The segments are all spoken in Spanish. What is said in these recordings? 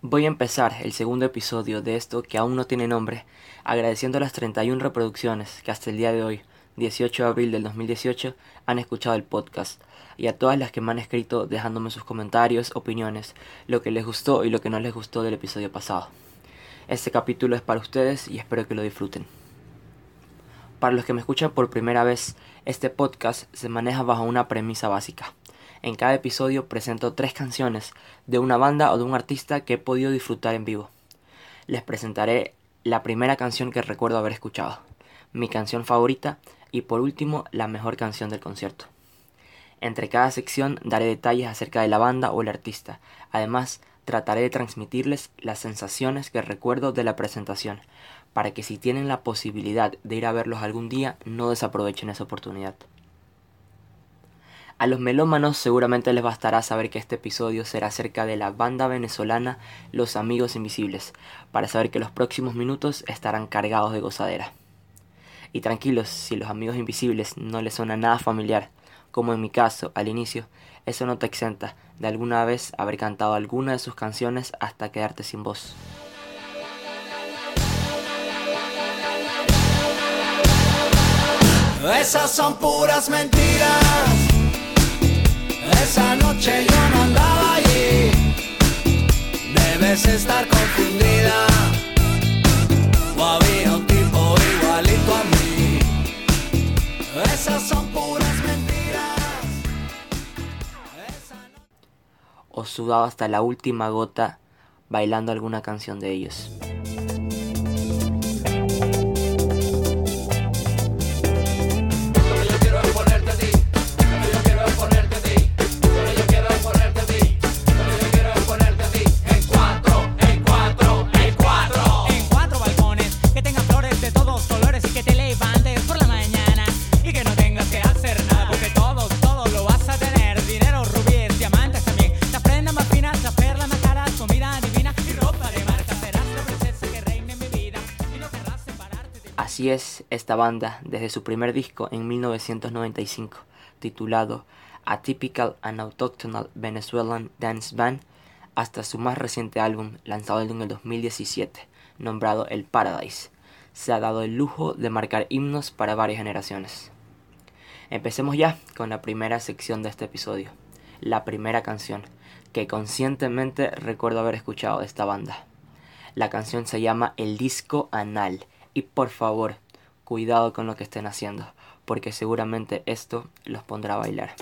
Voy a empezar el segundo episodio de esto que aún no tiene nombre, agradeciendo las 31 reproducciones que hasta el día de hoy, 18 de abril del 2018, han escuchado el podcast, y a todas las que me han escrito dejándome sus comentarios, opiniones, lo que les gustó y lo que no les gustó del episodio pasado. Este capítulo es para ustedes y espero que lo disfruten. Para los que me escuchan por primera vez, este podcast se maneja bajo una premisa básica. En cada episodio presento tres canciones de una banda o de un artista que he podido disfrutar en vivo. Les presentaré la primera canción que recuerdo haber escuchado, mi canción favorita y por último la mejor canción del concierto. Entre cada sección daré detalles acerca de la banda o el artista. Además, trataré de transmitirles las sensaciones que recuerdo de la presentación, para que si tienen la posibilidad de ir a verlos algún día no desaprovechen esa oportunidad. A los melómanos seguramente les bastará saber que este episodio será acerca de la banda venezolana Los Amigos Invisibles, para saber que los próximos minutos estarán cargados de gozadera. Y tranquilos, si los amigos invisibles no les suena nada familiar, como en mi caso al inicio, eso no te exenta de alguna vez haber cantado alguna de sus canciones hasta quedarte sin voz. Esas son puras mentiras esa noche yo no andaba allí. Debes estar confundida. O había un tipo igualito a mí. Esas son puras mentiras. O sudado hasta la última gota bailando alguna canción de ellos. Así es esta banda desde su primer disco en 1995, titulado A Typical and Autochthonal Venezuelan Dance Band, hasta su más reciente álbum lanzado en el 2017, nombrado El Paradise. Se ha dado el lujo de marcar himnos para varias generaciones. Empecemos ya con la primera sección de este episodio, la primera canción, que conscientemente recuerdo haber escuchado de esta banda. La canción se llama El Disco Anal y por favor, cuidado con lo que estén haciendo, porque seguramente esto los pondrá a bailar.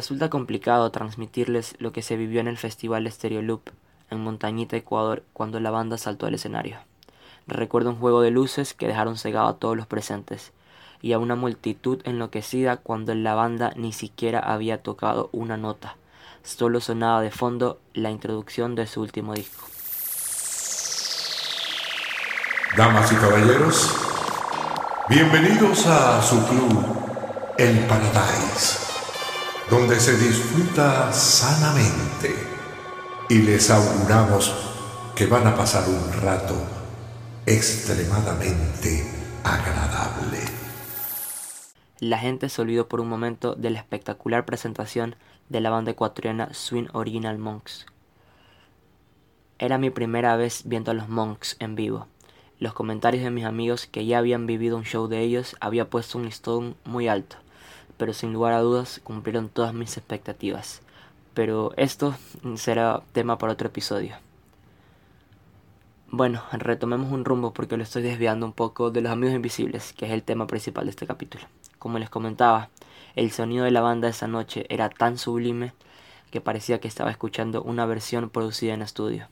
Resulta complicado transmitirles lo que se vivió en el festival Stereo Loop en Montañita, Ecuador, cuando la banda saltó al escenario. Recuerdo un juego de luces que dejaron cegado a todos los presentes y a una multitud enloquecida cuando la banda ni siquiera había tocado una nota. Solo sonaba de fondo la introducción de su último disco. Damas y caballeros, bienvenidos a su club, El Paradise, donde se disfruta sanamente y les auguramos que van a pasar un rato extremadamente agradable. La gente se olvidó por un momento de la espectacular presentación de la banda ecuatoriana Swing Original Monks. Era mi primera vez viendo a los Monks en vivo. Los comentarios de mis amigos que ya habían vivido un show de ellos había puesto un listón muy alto, pero sin lugar a dudas cumplieron todas mis expectativas. Pero esto será tema para otro episodio. Bueno, retomemos un rumbo porque lo estoy desviando un poco de los amigos invisibles, que es el tema principal de este capítulo. Como les comentaba, el sonido de la banda esa noche era tan sublime que parecía que estaba escuchando una versión producida en estudio.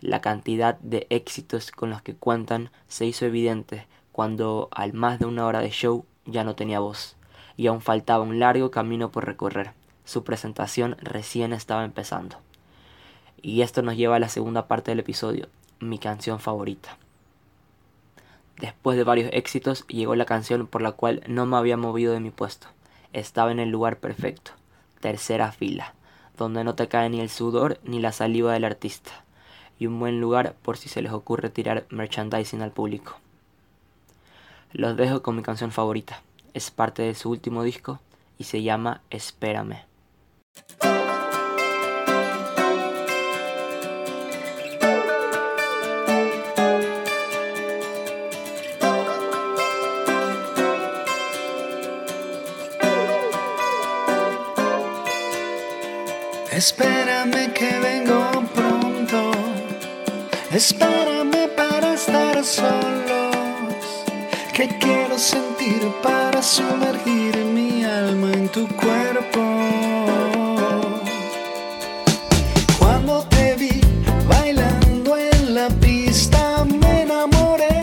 La cantidad de éxitos con los que cuentan se hizo evidente cuando al más de una hora de show ya no tenía voz y aún faltaba un largo camino por recorrer. Su presentación recién estaba empezando. Y esto nos lleva a la segunda parte del episodio, mi canción favorita. Después de varios éxitos llegó la canción por la cual no me había movido de mi puesto. Estaba en el lugar perfecto, tercera fila, donde no te cae ni el sudor ni la saliva del artista y un buen lugar por si se les ocurre tirar merchandising al público. Los dejo con mi canción favorita. Es parte de su último disco y se llama Espérame. Espérame que vengo Espérame para estar solos, que quiero sentir para sumergir mi alma en tu cuerpo. Cuando te vi bailando en la pista, me enamoré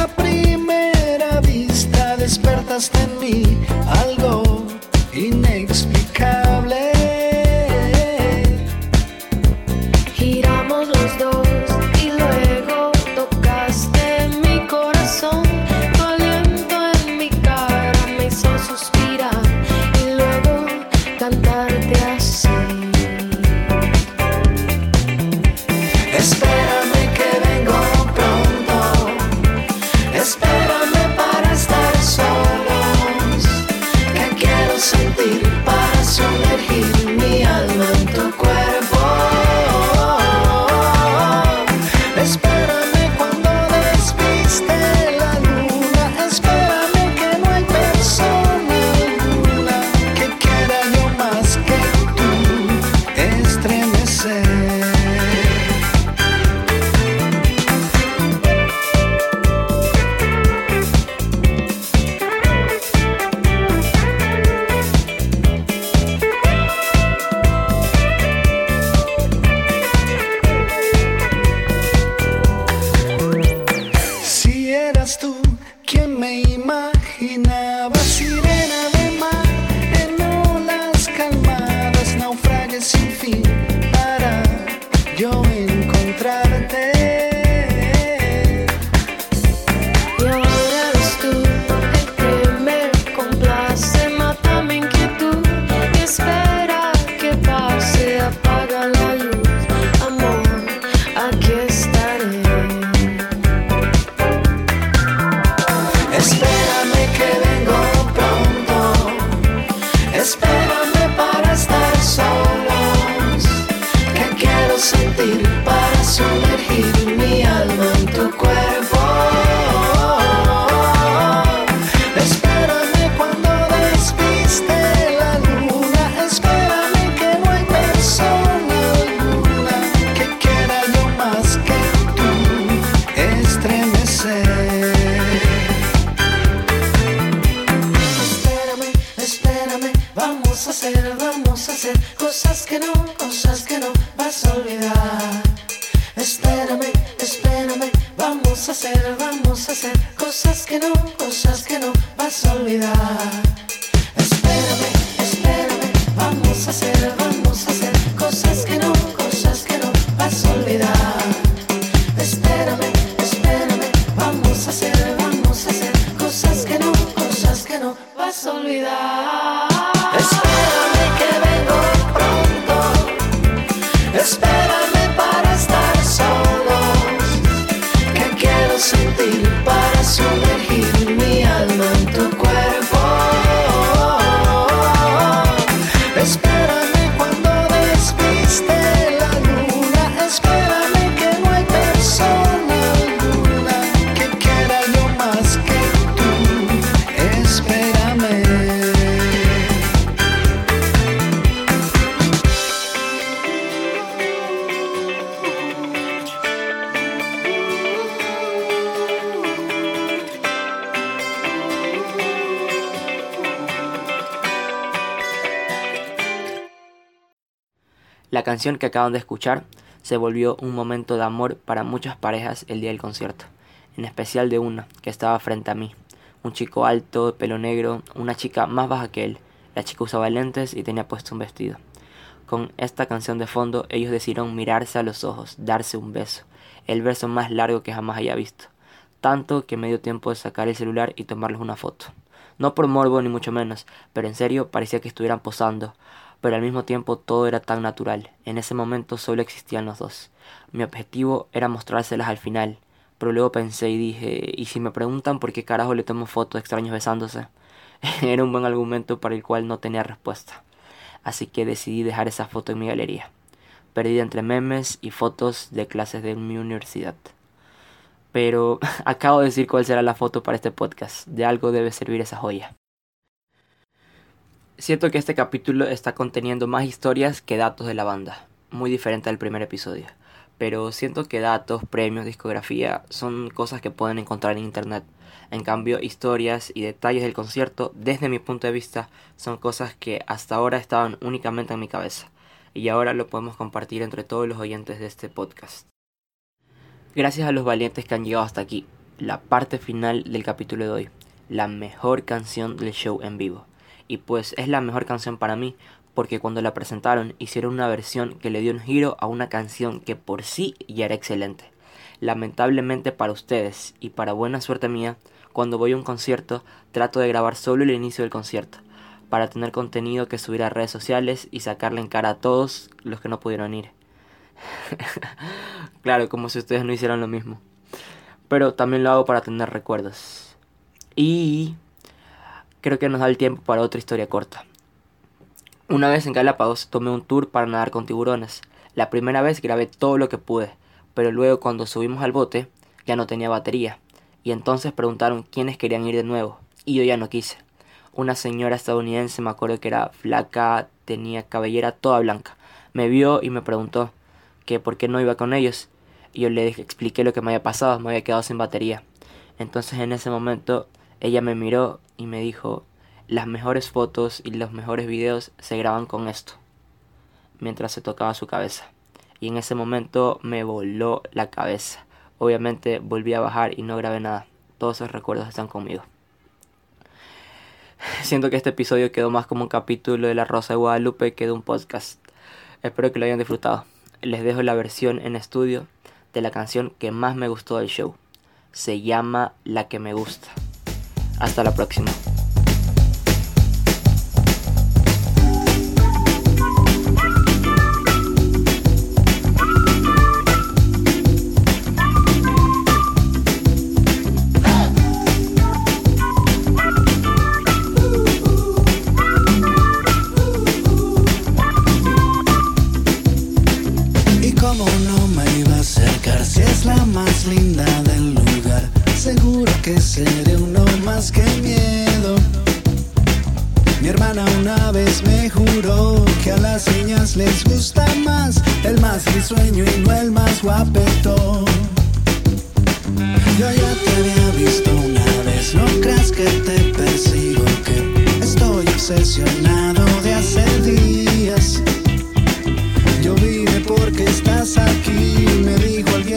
a primera vista, despertaste en mí La canción que acaban de escuchar se volvió un momento de amor para muchas parejas el día del concierto, en especial de una que estaba frente a mí, un chico alto, de pelo negro, una chica más baja que él. La chica usaba lentes y tenía puesto un vestido. Con esta canción de fondo, ellos decidieron mirarse a los ojos, darse un beso, el beso más largo que jamás haya visto, tanto que me dio tiempo de sacar el celular y tomarles una foto. No por morbo ni mucho menos, pero en serio parecía que estuvieran posando, pero al mismo tiempo todo era tan natural. En ese momento solo existían los dos. Mi objetivo era mostrárselas al final, pero luego pensé y dije, ¿y si me preguntan por qué carajo le tomo fotos extraños besándose? era un buen argumento para el cual no tenía respuesta. Así que decidí dejar esa foto en mi galería, perdida entre memes y fotos de clases de mi universidad. Pero acabo de decir cuál será la foto para este podcast. De algo debe servir esa joya. Siento que este capítulo está conteniendo más historias que datos de la banda, muy diferente al primer episodio. Pero siento que datos, premios, discografía son cosas que pueden encontrar en internet. En cambio, historias y detalles del concierto, desde mi punto de vista, son cosas que hasta ahora estaban únicamente en mi cabeza. Y ahora lo podemos compartir entre todos los oyentes de este podcast. Gracias a los valientes que han llegado hasta aquí, la parte final del capítulo de hoy, la mejor canción del show en vivo. Y pues es la mejor canción para mí, porque cuando la presentaron hicieron una versión que le dio un giro a una canción que por sí ya era excelente. Lamentablemente para ustedes y para buena suerte mía, cuando voy a un concierto trato de grabar solo el inicio del concierto, para tener contenido que subir a redes sociales y sacarle en cara a todos los que no pudieron ir. claro, como si ustedes no hicieran lo mismo. Pero también lo hago para tener recuerdos. Y creo que nos da el tiempo para otra historia corta. Una vez en Galápagos tomé un tour para nadar con tiburones. La primera vez grabé todo lo que pude, pero luego cuando subimos al bote ya no tenía batería. Y entonces preguntaron quiénes querían ir de nuevo. Y yo ya no quise. Una señora estadounidense, me acuerdo que era flaca, tenía cabellera toda blanca. Me vio y me preguntó que por qué no iba con ellos. Y yo le expliqué lo que me había pasado, me había quedado sin batería. Entonces en ese momento ella me miró y me dijo, las mejores fotos y los mejores videos se graban con esto, mientras se tocaba su cabeza. Y en ese momento me voló la cabeza. Obviamente volví a bajar y no grabé nada. Todos esos recuerdos están conmigo. Siento que este episodio quedó más como un capítulo de La Rosa de Guadalupe que de un podcast. Espero que lo hayan disfrutado. Les dejo la versión en estudio de la canción que más me gustó del show. Se llama La que me gusta. Hasta la próxima. Más que miedo. Mi hermana una vez me juró que a las niñas les gusta más el más risueño y no el más guapetón. Yo ya te había visto una vez, no creas que te persigo, que estoy obsesionado de hace días. Yo vine porque estás aquí, me dijo alguien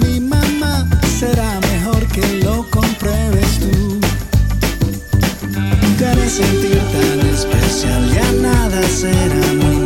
mi mamá, será mejor que lo compruebes tú. Te haré sentir tan especial, ya nada será muy